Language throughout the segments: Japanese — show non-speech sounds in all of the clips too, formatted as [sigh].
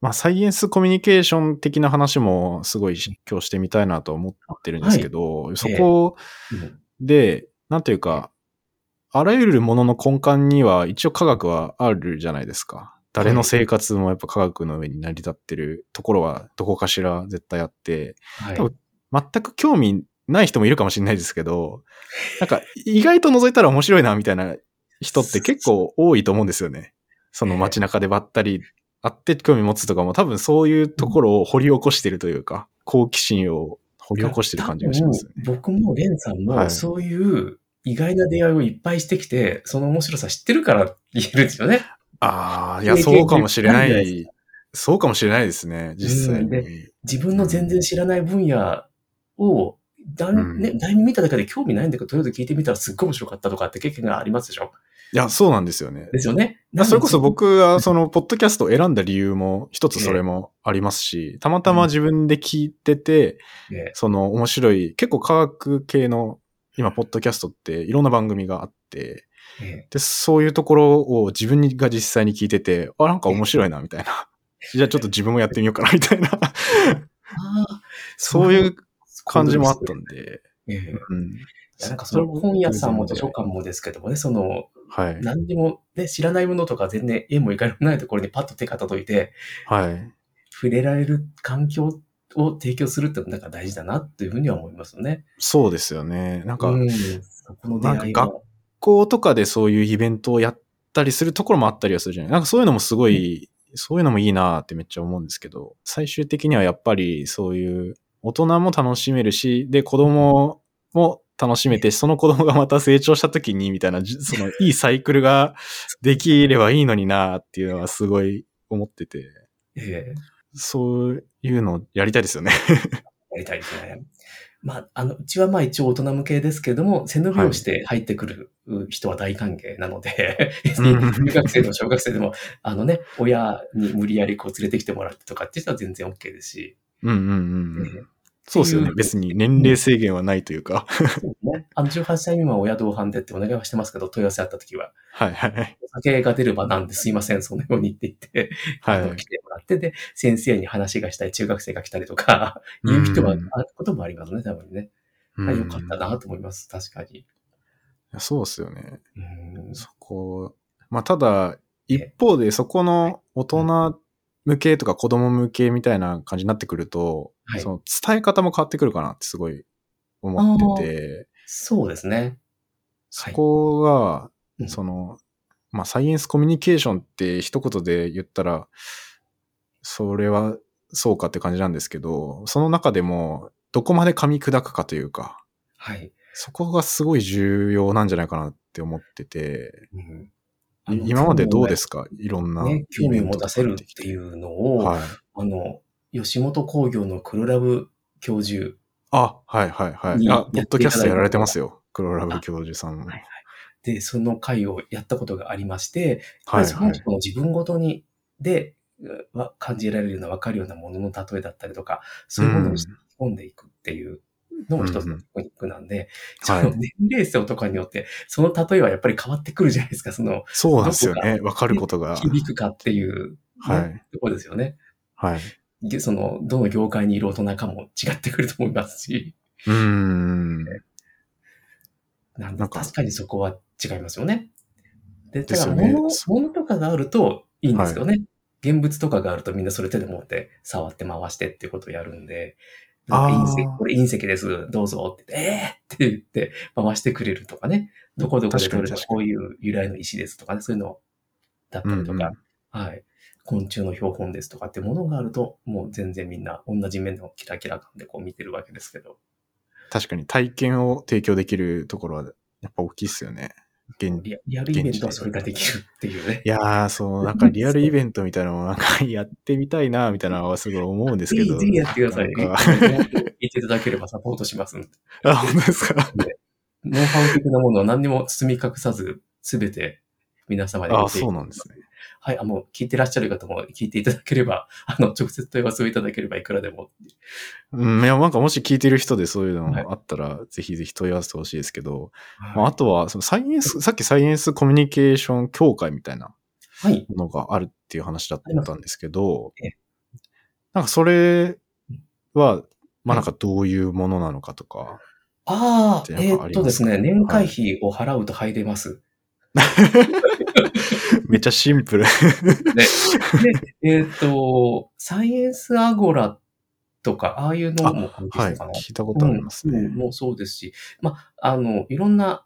まあ、サイエンスコミュニケーション的な話もすごい今日してみたいなと思ってるんですけど、はい、そこで、なんていうか、あらゆるものの根幹には一応科学はあるじゃないですか。誰の生活もやっぱ科学の上に成り立ってるところはどこかしら絶対あって、はい、多分全く興味ない人もいるかもしれないですけど、なんか意外と覗いたら面白いなみたいな人って結構多いと思うんですよね。その街中でばったり会って興味持つとかも多分そういうところを掘り起こしてるというか、好奇心を掘り起こしてる感じがします、ね、僕もレンさんもそういう意外な出会いをいっぱいしてきて、その面白さ知ってるから言えるんですよね。ああ、いや、そうかもしれない。そうかもしれないですね、実際に。で自分の全然知らない分野を、だん、ね、だいぶ見ただけで興味ないんだけど、とりあえず聞いてみたらすっごい面白かったとかって経験がありますでしょ？いや、そうなんですよね。ですよね。それこそ僕はその、ポッドキャストを選んだ理由も、一つそれもありますし、たまたま自分で聞いてて、その面白い、結構科学系の、今、ポッドキャストっていろんな番組があって、で、そういうところを自分が実際に聞いてて、あ、なんか面白いな、みたいな。じゃあちょっと自分もやってみようかな、みたいな。[laughs] そう。いう感じもあったんで。うん、なんかその本屋さんも図書館もですけどもね、その、はい。何にもね、知らないものとか全然絵もいかれないところにパッと手が届いて、はい。触れられる環境を提供するってなんか大事だなというふうには思いますよね。そうですよね。なんか、うん、そこの出会い学校とかでそういうイベントをやったりするところもあったりはするじゃないなんかそういうのもすごい、うん、そういうのもいいなってめっちゃ思うんですけど、最終的にはやっぱりそういう大人も楽しめるし、で、子供も楽しめて、その子供がまた成長した時に、みたいな、[laughs] そのいいサイクルができればいいのになっていうのはすごい思ってて。ええ、そういうのやりたいですよね [laughs] やりたいですね。まあ、あの、うちはまあ一応大人向けですけども、背伸びをして入ってくる人は大歓迎なので、はい、[laughs] 学生でも小学生でも、あのね、親に無理やりこう連れてきてもらってとかっていう人は全然 OK ですし。うんうんうん。えーそうですよね。別に年齢制限はないというか。そうね。あの、18歳未満親同伴でってお願いはしてますけど、問い合わせあった時は。はいはい。お酒が出ればなんですいません、そのようにって言って、はい。来てもらって、で、先生に話がしたい中学生が来たりとか、言う人は、あることもありますね、多分ね。あよかったなと思います、確かに。そうですよね。そこ、まあ、ただ、一方でそこの大人向けとか子供向けみたいな感じになってくると、はい、その伝え方も変わってくるかなってすごい思ってて。そうですね。そこが、はい、その、まあ、サイエンスコミュニケーションって一言で言ったら、それはそうかって感じなんですけど、その中でも、どこまで噛み砕くかというか、はい。そこがすごい重要なんじゃないかなって思ってて、うん、今までどうですか？いろんな、ね。興味を持たせるっていうのを、はい、あの、吉本工業の黒ラブ教授。あ、はいはいはい。あ、ポッドキャストやられてますよ。黒ラブ教授さん。はいはい。で、その会をやったことがありまして、はい、はい、その人の自分ごとに、で、感じられるような、わかるようなものの例えだったりとか、そういうものを込んでいくっていうのも一つのテクニックなんで、うんうん、年齢層とかによって、その例えはやっぱり変わってくるじゃないですか、その、そうなんですよね。わかることが。響くかっていう、ね、はい。ところですよね。はい。その、どの業界にいる大人かも違ってくると思いますし。うん。なんで、確かにそこは違いますよね。で、だから物、ね、物とかがあるといいんですよね。はい、現物とかがあるとみんなそれ手で持って触って回してっていうことをやるんで、隕石、これ隕石です、どうぞって、えー、って言って回してくれるとかね。どこどこで取れたこういう由来の石ですとかね、そういうのだったりとか、うんうん、はい。昆虫の標本ですとかってものがあると、もう全然みんな同じ面のキラキラ感でこう見てるわけですけど。確かに体験を提供できるところはやっぱ大きいっすよね。現リアルイベントはそれができるっていうね。いやー、そう、なんかリアルイベントみたいなのもなんかやってみたいな、みたいなのはすごい思うんですけど。ぜひやってください。言っていただければサポートしますんで。[laughs] あ、本当ですか？ノウハウ的なものは何にも包み隠さず、すべて皆様にあ、そうなんですね。はい、あ、もう聞いてらっしゃる方も聞いていただければ、[laughs] あの、直接問い合わせをいただければいくらでも。うん、いや、なんかもし聞いてる人でそういうのあったら、はい、ぜひぜひ問い合わせてほしいですけど、はい、まあ、あとは、そのサイエンス、さっきサイエンスコミュニケーション協会みたいなものがあるっていう話だったんですけど、なんかそれは、まあなんかどういうものなのかとか。ああ、えー、っとですね、年会費を払うと入れます。[laughs] めっちゃシンプル。で。で、えっ、と、サイエンスアゴラとか、ああいうのも関係かな、はい、聞いたことありますね、うん。もうそうですし、まあ、あの、いろんな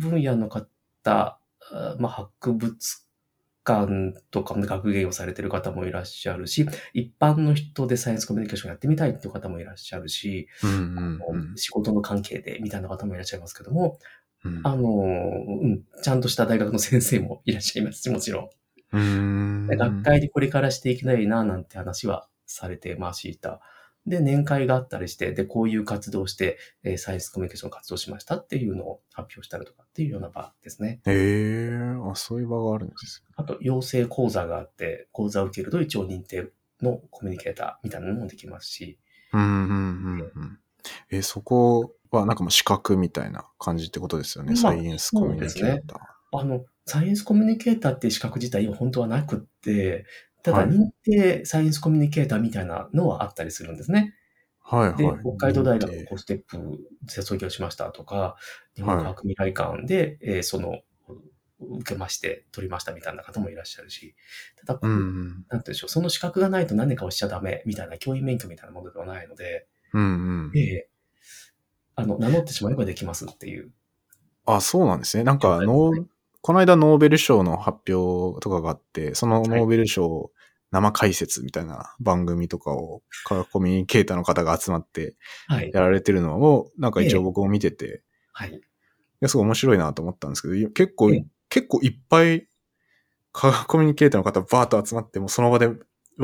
分野の方、まあ、博物館とか学芸をされてる方もいらっしゃるし、一般の人でサイエンスコミュニケーションやってみたいっていう方もいらっしゃるし、うんうんうん、仕事の関係でみたいな方もいらっしゃいますけども、うん、あの、うん、ちゃんとした大学の先生もいらっしゃいますし、もちろん。うん学会にこれからしていきたいな、なんて話はされてました。で、年会があったりして、で、こういう活動をして、えー、サイエンスコミュニケーション活動しましたっていうのを発表したりとかっていうような場ですね。へえー、あ、そういう場があるんですあと、養成講座があって、講座を受けると一応認定のコミュニケーターみたいなのもできますし。うん、うん、うん。えー、そこはなんかもう資格みたいな感じってことですよね、まあ、サイエンスコミュニケーター。ね、あの、サイエンスコミュニケーターっていう資格自体は本当はなくって、ただ認定サイエンスコミュニケーターみたいなのはあったりするんですね。はいはい。で、北海道大学のコステップで卒業しましたとか、日本科学未来館で、えー、その、受けまして、取りましたみたいな方もいらっしゃるし、ただ、うん、なんて言うんでしょう、その資格がないと何かをしちゃダメみたいな教員免許みたいなものではないので、うんうん、えー、あの、名乗ってしまえばできますっていう。あ、そうなんですね。なんか、ノー、この間ノーベル賞の発表とかがあって、そのノーベル賞生解説みたいな番組とかを科学コミュニケーターの方が集まってやられてるのを、なんか一応僕も見てて、はい。いや、すごい面白いなと思ったんですけど、結構、結構いっぱい科学コミュニケーターの方バーッと集まって、もうその場でわ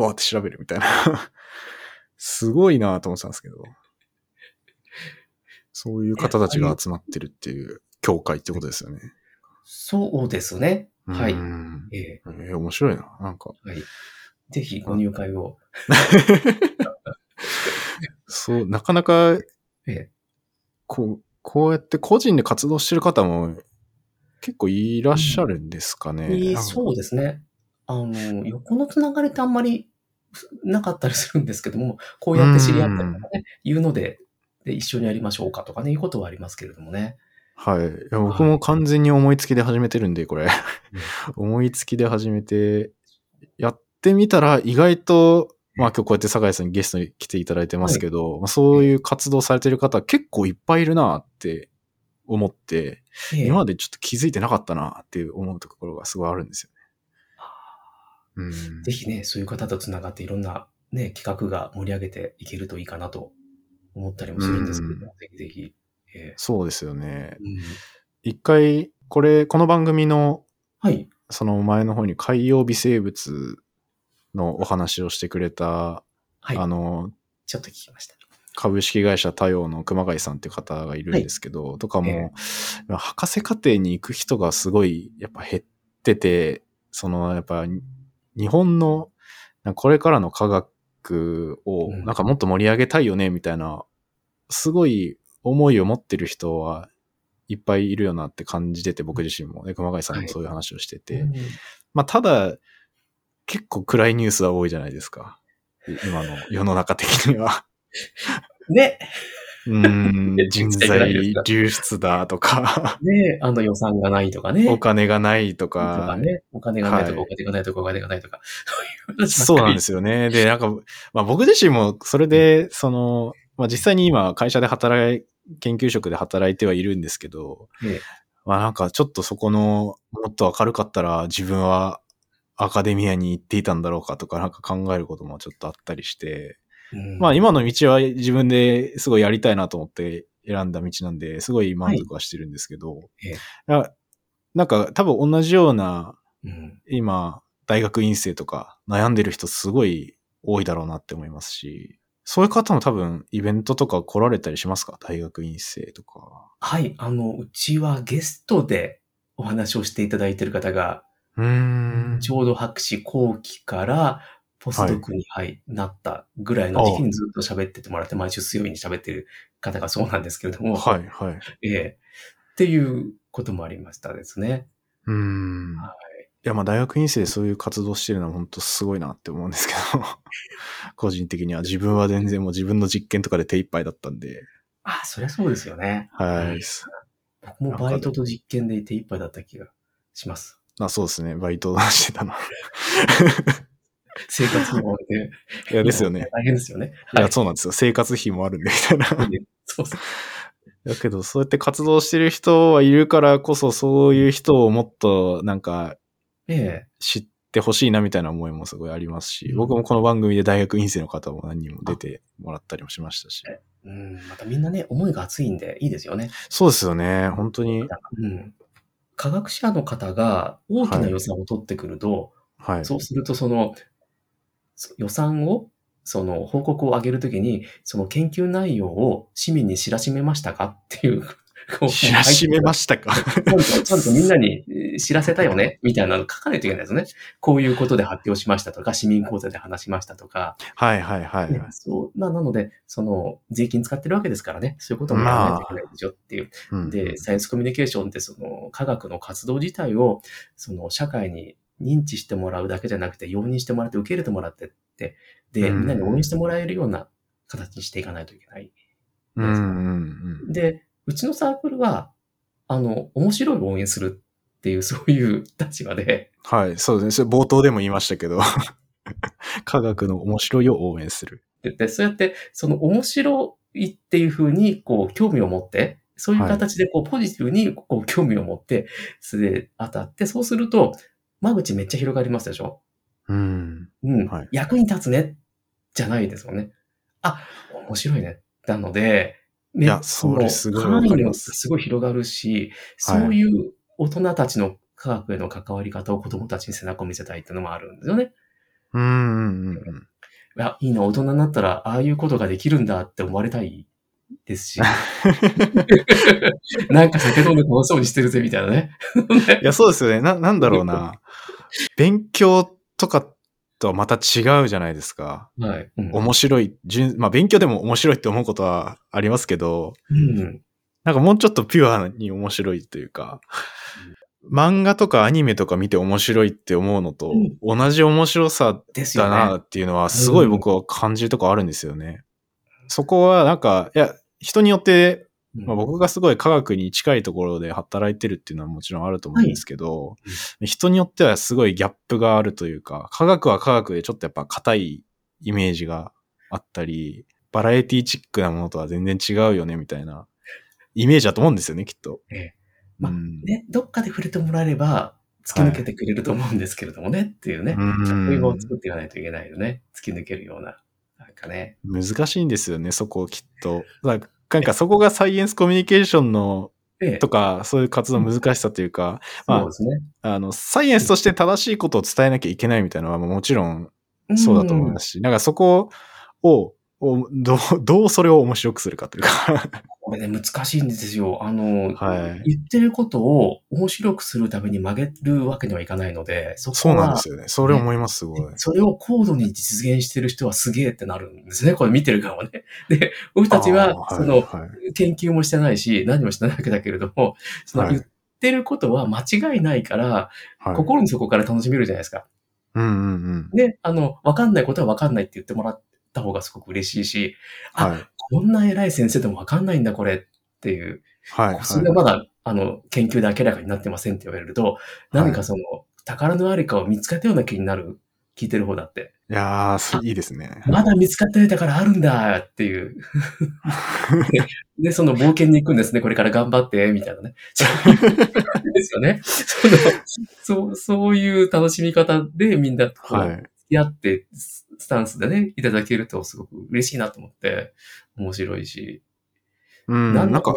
ーって調べるみたいな [laughs] すごいなと思ってたんですけど。そういう方たちが集まってるっていう教会ってことですよね。そうですね。はい。えー、えー、面白いな。なんか。はい。ぜひご入会を。そう、なかなか、ええ、こう、こうやって個人で活動してる方も結構いらっしゃるんですかね。うん、そうですね。あの、横のつながりってあんまりなかったりするんですけども、こうやって知り合ったりとかね、いうのでで、一緒にやりましょうかとかね、いうことはありますけれどもね。はい。いや僕も完全に思いつきで始めてるんで、これ。[laughs] 思いつきで始めて、やってみたら意外と、まあ今日こうやって酒井さんにゲストに来ていただいてますけど、はい、まあ、そういう活動されてる方結構いっぱいいるなって思って、今までちょっと気づいてなかったなっていう思うところがすごいあるんですよね。うん、ぜひね、そういう方と繋がっていろんなね、企画が盛り上げていけるといいかなと思ったりもするんですけども、ぜひぜひ。えー、そうですよね。うん、一回、これ、この番組の、はい。その前の方に海洋微生物のお話をしてくれた、はい、あの、ちょっと聞きました。株式会社多様の熊谷さんっていう方がいるんですけど、はい、とかも、えー、博士課程に行く人がすごいやっぱ減ってて、そのやっぱ日本のこれからの科学をなんかもっと盛り上げたいよねみたいな、すごい思いを持ってる人はいっぱいいるよなって感じてて、僕自身も、ね、熊谷さんもそういう話をしてて。はい、まあ、ただ、結構暗いニュースは多いじゃないですか。今の世の中的には。ね。うん、[laughs] 人材流出だとか。[laughs] ねあの予算がないとかね。お金がないとか。とかね。お金がないとか、お金がないとか、お金がないとか。そうなんですよね。で、なんか、まあ僕自身もそれで、その、まあ実際に今会社で働い、研究職で働いてはいるんですけど、ええ、まあなんかちょっとそこの、もっと明るかったら自分はアカデミアに行っていたんだろうかとかなんか考えることもちょっとあったりして、うん、まあ今の道は自分ですごいやりたいなと思って選んだ道なんで、すごい満足はしてるんですけど、はい、なんか多分同じような、うん、今、大学院生とか悩んでる人すごい多いだろうなって思いますし、そういう方も多分イベントとか来られたりしますか？大学院生とか。はい。あの、うちはゲストでお話をしていただいている方が、うん。ちょうど博士後期からポスドクに、はい、なったぐらいの時期にずっと喋っててもらって、毎週水曜日に喋ってる方がそうなんですけれども。はい、はい。ええっていうこともありましたですね。うん。はや、まあ大学院生でそういう活動してるのは本当すごいなって思うんですけど、[laughs] 個人的には自分は全然もう自分の実験とかで手一杯だったんで。あ、そりゃそうですよね。はい。僕もバイトと実験で手一杯だった気がします。あ、そうですね。バイトしてたの。[laughs] 生活費もあって。いや、ですよね。大変ですよね。いや、そうなんですよ。生活費もあるんで、みたいな。そうそう。だけど、そうやって活動してる人はいるからこそ、そういう人をもっと、なんか、ええ、知ってほしいなみたいな思いもすごいありますし、僕もこの番組で大学院生の方も何人も出てもらったりもしましたし。うん、またみんなね、思いが熱いんでいいですよね。そうですよね、本当に。うん。科学者の方が大きな予算を取ってくると、はい、そうするとその予算をその報告を上げるときに、その研究内容を市民に知らしめましたか？っていう知らしめましたか？ちゃんとちゃんとみんなに知らせたよね？みたいなの書かないといけないですね。こういうことで発表しましたとか、市民講座で話しましたとか。はいはいはい、ね、そう。まあ、なので、その、税金使ってるわけですからね。そういうこともやらないといけないでしょっていう。まあ、で、サイエンスコミュニケーションって、その、科学の活動自体を、その、社会に認知してもらうだけじゃなくて、容認してもらって、受け入れてもらってって、で、みんなに応援してもらえるような形にしていかないといけない。うんで、うちのサークルは、あの、面白い応援するっていう、そういう立場で。はい、そうですね。冒頭でも言いましたけど、[laughs] 科学の面白いを応援する。で、そうやって、その面白いっていうふうに、こう、興味を持って、そういう形で、こう、ポジティブに、こう、興味を持って、素で当たって、そうすると、間口めっちゃ広がりますでしょ？うん。うん。はい、役に立つね、じゃないですよね。あ、面白いね。なので、ね、いや、それすごい範囲もすごい広がるし、そういう大人たちの科学への関わり方を子供たちに背中を見せたいっていうのもあるんですよね。うんうんうん。いや、いいな、大人になったら、ああいうことができるんだって思われたいですし。[laughs] なんか酒飲んで楽しそうにしてるぜ、みたいなね。いや、そうですよね。な、なんだろうな。勉強とかとはまた違うじゃないですか。はい。うん、面白い、まあ勉強でも面白いって思うことはありますけど、うん、なんかもうちょっとピュアに面白いというか、うん、漫画とかアニメとか見て面白いって思うのと、同じ面白さだなっていうのはすごい僕は感じるとこあるんですよね。そこはなんか、いや、人によってまあ、僕がすごい科学に近いところで働いてるっていうのはもちろんあると思うんですけど、はい、人によってはすごいギャップがあるというか、科学は科学でちょっとやっぱ硬いイメージがあったり、バラエティチックなものとは全然違うよねみたいなイメージだと思うんですよね、きっと。ええ。まあ、ね、どっかで触れてもらえれば、突き抜けてくれると思うんですけれどもね、はい、っていうね。そういう場を作っていかないといけないよね。突き抜けるような。かね。難しいんですよね、そこをきっと。なんかそこがサイエンスコミュニケーションのとか、そういう活動の難しさというか、まあ、そうですね。あの、サイエンスとして正しいことを伝えなきゃいけないみたいなのはもちろんそうだと思いますし、なんかそこををどう、どうそれを面白くするかというかこれね、難しいんですよ。あの、はい、言ってることを面白くするために曲げるわけにはいかないので、そそうなんですよね。それ思います、すごい。それを高度に実現してる人はすげえってなるんですね。これ見てる側はね。で、僕たちは、その、はい、研究もしてないし、何もしてないわけだけれども、その言ってることは間違いないから、はい、心の底から楽しめるじゃないですか。うんうんうん。で、あの、わかんないことはわかんないって言ってもらっった方がすごく嬉しいし、あ、こんな偉い先生でもわかんないんだ、これっていう。はい。それがまだ、あの、研究で明らかになってませんって言われると、何かその、宝のありかを見つけたような気になる、聞いてる方だって。いやー、いいですね。まだ見つかった宝あるんだっていう [laughs] で。その冒険に行くんですね。これから頑張って、みたいなね。ですよね。そのそう、そういう楽しみ方でみんなこう、はい、付き合ってスタンスでね、いただけるとすごく嬉しいなと思って、面白いし。うん、なんか、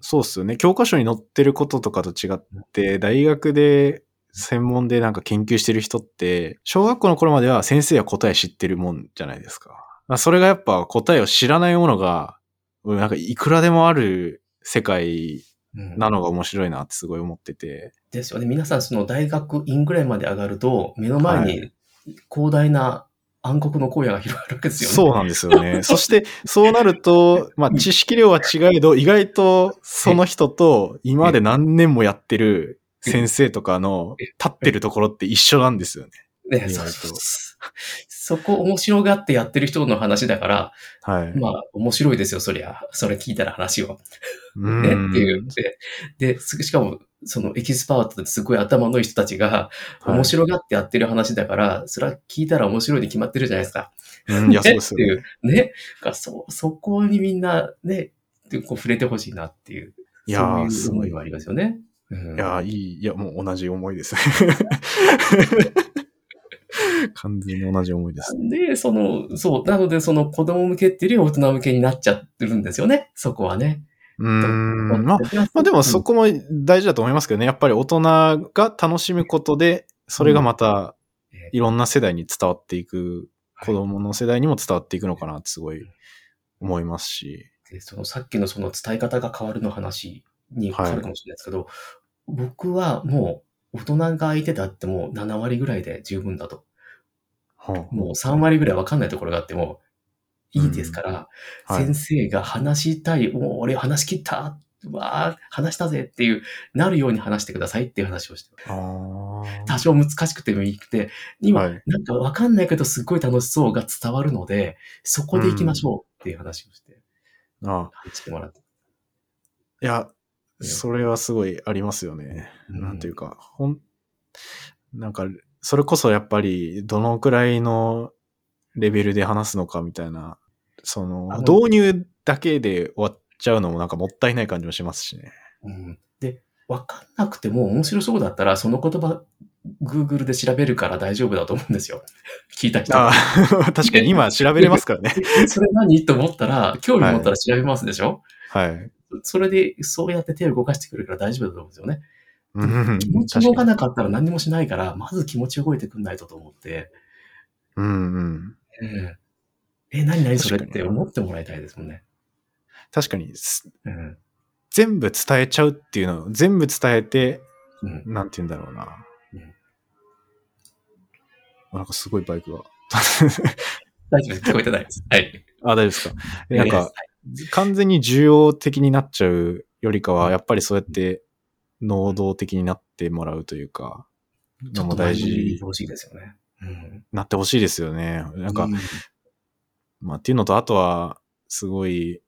そうっすよね。教科書に載ってることとかと違って、大学で専門でなんか研究してる人って、小学校の頃までは先生は答え知ってるもんじゃないですか。それがやっぱ答えを知らないものが、なんかいくらでもある世界なのが面白いなってすごい思ってて。ですよね。皆さんその大学院ぐらいまで上がると、目の前に広大な暗黒の荒野が広がるわけですよね。そうなんですよね。[laughs] そして、そうなると、まあ、知識量は違えど、意外とその人と今まで何年もやってる先生とかの立ってるところって一緒なんですよね。ね、そそこ面白がってやってる人の話だから、はい。まあ、面白いですよ、そりゃ。それ聞いたら話を。ね、っていう。で、で、しかも、そのエキスパートですごい頭のいい人たちが、面白がってやってる話だから、はい、それは聞いたら面白いに決まってるじゃないですか。うん、いや、そうですよ、ね。ね。そ、そこにみんな、ね、こう触れてほしいなっていう。いやそういう思いはありますよね。いや、いい、いや、もう同じ思いですね。[laughs] 完全に同じ思いです。で、その、そう、なのでその子供向けっていうより大人向けになっちゃってるんですよね、そこはね。うん。まあ、まあでもそこも大事だと思いますけどね。やっぱり大人が楽しむことで、それがまたいろんな世代に伝わっていく、子供の世代にも伝わっていくのかなってすごい思いますし。で、そのさっきのその伝え方が変わるの話に変わるかもしれないですけど、はい、僕はもう大人が相手だってもう7割ぐらいで十分だと。もう3割ぐらいわかんないところがあってもいいですから、うん。はい、先生が話したい、もう俺話し切ったわあ、話したぜっていう、なるように話してくださいっていう話をして多少難しくてもいいくて、今、はい、なんかわかんないけどすっごい楽しそうが伝わるので、そこで行きましょうっていう話をして、うん、ああ。してもらって。いや、それはすごいありますよね。うん、なんていうか、ほん、なんか、それこそやっぱり、どのくらいのレベルで話すのかみたいな、その、導入だけで終わっちゃうのもなんかもったいない感じもしますしね。うん。で、わかんなくても面白そうだったら、その言葉、Google で調べるから大丈夫だと思うんですよ。[laughs] 聞いた人。ああ、確かに今調べれますからね。[laughs] それ何？と思ったら、興味持ったら調べますでしょ？はい。それで、そうやって手を動かしてくるから大丈夫だと思うんですよね。気持ち動かなかったら何もしないから、まず気持ち動いてくんないとと思って。うんうん。えー、え、何何それ？って思ってもらいたいですもんね。確かに、うん、全部伝えちゃうっていうのを、全部伝えて、うん、なんて言うんだろうな。うん、なんかすごいバイクが。大丈夫です。聞こえてないです。はい。あ、大丈夫ですか？なんか、完全に需要的になっちゃうよりかは、やっぱりそうやって能動的になってもらうというか、のも大事。ほしいですよね。うん、なってほしいですよね。なんか、うん、まあっていうのと、あとは、すごい、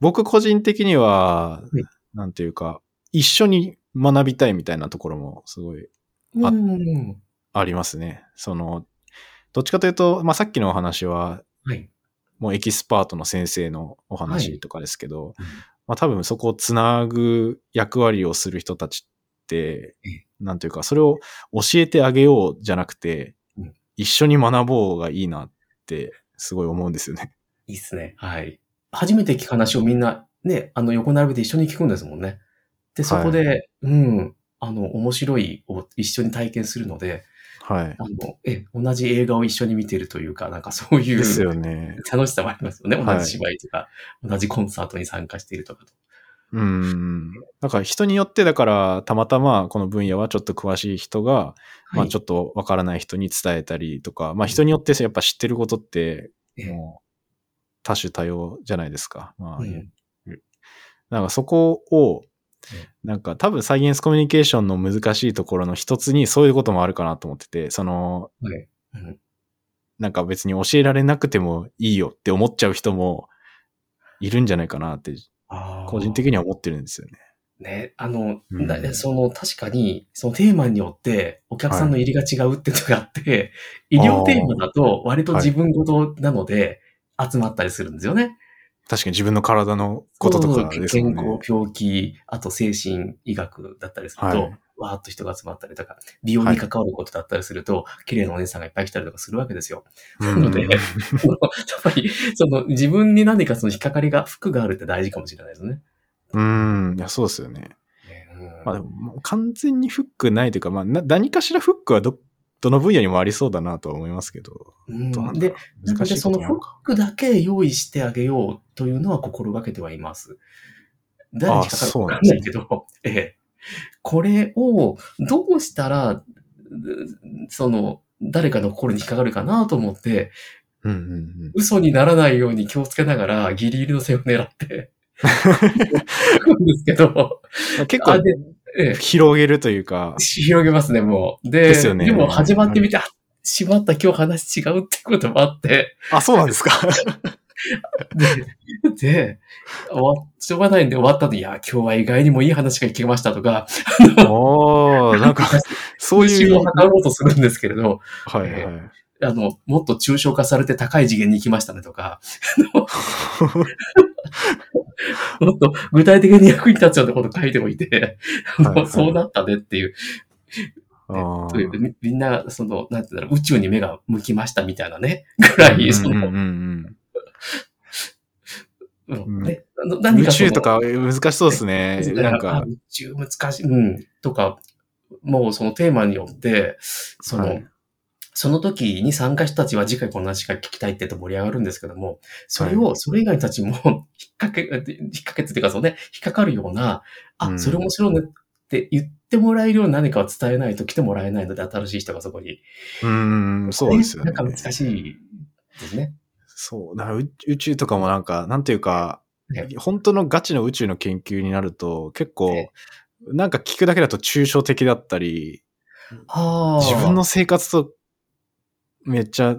僕個人的には、うん、なんていうか、一緒に学びたいみたいなところもすごいあ,、ありますね。その、どっちかというと、まあさっきのお話は、はい、もうエキスパートの先生のお話とかですけど、はい、まあ多分そこをつなぐ役割をする人たちって、なんというか、それを教えてあげようじゃなくて、一緒に学ぼうがいいなってすごい思うんですよね。いいっすね。はい。初めて聞く話をみんなね、あの横並びで一緒に聞くんですもんね。で、そこで、はい、うん、あの、面白いを一緒に体験するので、はい。あの、え、同じ映画を一緒に見てるというか、なんかそういう。ですよね。[laughs] 楽しさもありますよね。同じ芝居とか、はい、同じコンサートに参加しているとかと。うん。なんか人によってだからたまたまこの分野はちょっと詳しい人が、はい、まあちょっとわからない人に伝えたりとか、まあ人によってやっぱ知ってることってもう多種多様じゃないですか。まあ、うん、なんかそこをなんか多分サイエンスコミュニケーションの難しいところの一つにそういうこともあるかなと思ってて、その、はい。うん、なんか別に教えられなくてもいいよって思っちゃう人もいるんじゃないかなって、個人的には思ってるんですよね。ね、あの、うん、その確かに、そのテーマによってお客さんの入りが違うっていうのがあって、はい、医療テーマだと割と自分ごとなので集まったりするんですよね。確かに自分の体のこととかですね。健康、病気、あと精神医学だったりすると、はい、わーっと人が集まったりとか、美容に関わることだったりすると、はい、綺麗なお姉さんがいっぱい来たりとかするわけですよ。なので、やっぱり、その自分に何かその引っかかりが、服があるって大事かもしれないですね。うん、いや、そうですよね。まあでも、完全にフックないというか、まあ、何かしらフックはどどの分野にもありそうだなとは思いますけど。うん、で、なのでそのフックだけ用意してあげようというのは心がけてはいます。誰にかかるかわかんないけど、ね、[laughs] ええ。これをどうしたら、その、誰かの心に引っかかるかなと思って、うんうんうん、嘘にならないように気をつけながら、ギリギリの線を狙って、[laughs] [laughs] んですけど、結構、ええ、広げるというか。広げますね、もう。で、ですよね、でも始まってみて、あ、しまった、今日話違うってこともあって。あ、そうなんですか。で、で、しょうがないんで終わった後、いや、今日は意外にもいい話が聞けましたとか、おなんか、そういう。を図ろうとするんですけれど、はいはい。あの、もっと抽象化されて高い次元に行きましたねとか、[laughs] [laughs] もっと具体的に役に立つようなこと書いておいて、はいはい、[laughs] そうなったねっていう。みんな、その、なんて言うんだろう、宇宙に目が向きましたみたいなね、ぐらい、その、宇宙とか難しそうですね。なんか。宇宙難しい。うん。とか、もうそのテーマによって、その、はい、その時に参加したたちは次回こんな話が聞きたいって言うと盛り上がるんですけども、それを、それ以外たちも [laughs] 引っ掛け、引っ掛けっていうかそうね、引っかかるような、あ、それ面白いねって言ってもらえるような何かを伝えないと来てもらえないので、新しい人がそこに。うん、そうですよね。なんか難しいですね。そう。だから宇宙とかもなんか、なんていうか、ね、本当のガチの宇宙の研究になると、結構、ね、なんか聞くだけだと抽象的だったり、自分の生活とめっちゃ、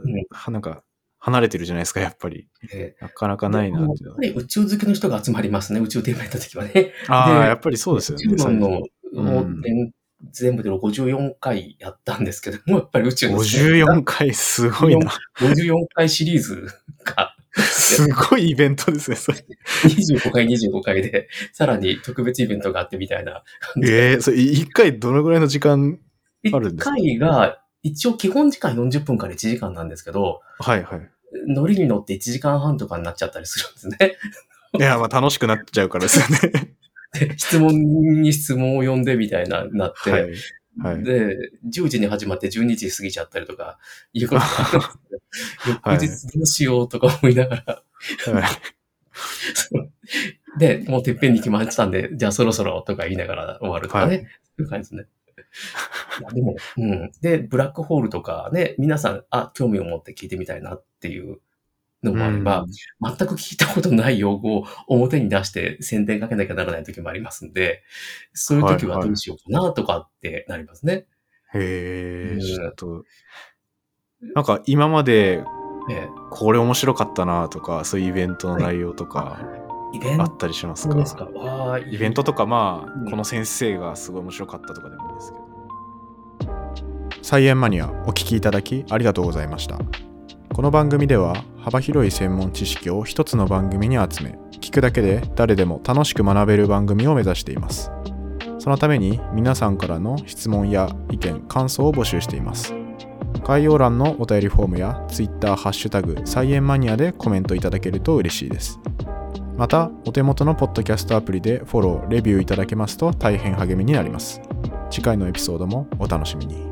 なんか、離れてるじゃないですか、やっぱり。えー、なかなかないなって。やっぱり宇宙好きの人が集まりますね、宇宙テーマやった時はね。ああ、やっぱりそうですよね。宇宙の、うん、全部で54回やったんですけども、やっぱり宇宙の。54回すごいな。54回シリーズが。すごいイベントですね、それ。25回、25回で、さらに特別イベントがあってみたいなええー、それ1回どのぐらいの時間あるんですか ?1 回が、一応基本時間40分から1時間なんですけど、はいはい。乗りに乗って1時間半とかになっちゃったりするんですね。いや、まあ楽しくなっちゃうからですよね。で、質問に質問を読んでみたいな、なって、はいはい、で、10時に始まって12時過ぎちゃったりとか、いうことがある翌日どうしようとか思いながら、はい、[laughs] で、もうてっぺんに来ましたんで、じゃあそろそろとか言いながら終わるとかね、はい、そういう感じですね。[laughs] でも、うん。で、ブラックホールとかね、皆さん、あ、興味を持って聞いてみたいなっていうのもあれば、全く聞いたことない用語を表に出して宣伝かけなきゃならない時もありますんで、そういう時はどうしようかなとかってなりますね。はいはい、へえ、ちょっと、なんか今まで、これ面白かったなとか、そういうイベントの内容とか、イベント？あったりしますか？ですか。イベントとか、まあ、うん、この先生がすごい面白かったとかでもいいですけど。菜園マニアお聞きいただきありがとうございました。この番組では幅広い専門知識を一つの番組に集め聞くだけで誰でも楽しく学べる番組を目指しています。そのために皆さんからの質問や意見感想を募集しています。概要欄のお便りフォームや Twitter ハッシュタグ菜園マニアでコメントいただけると嬉しいです。またお手元のポッドキャストアプリでフォローレビューいただけますと大変励みになります。次回のエピソードもお楽しみに。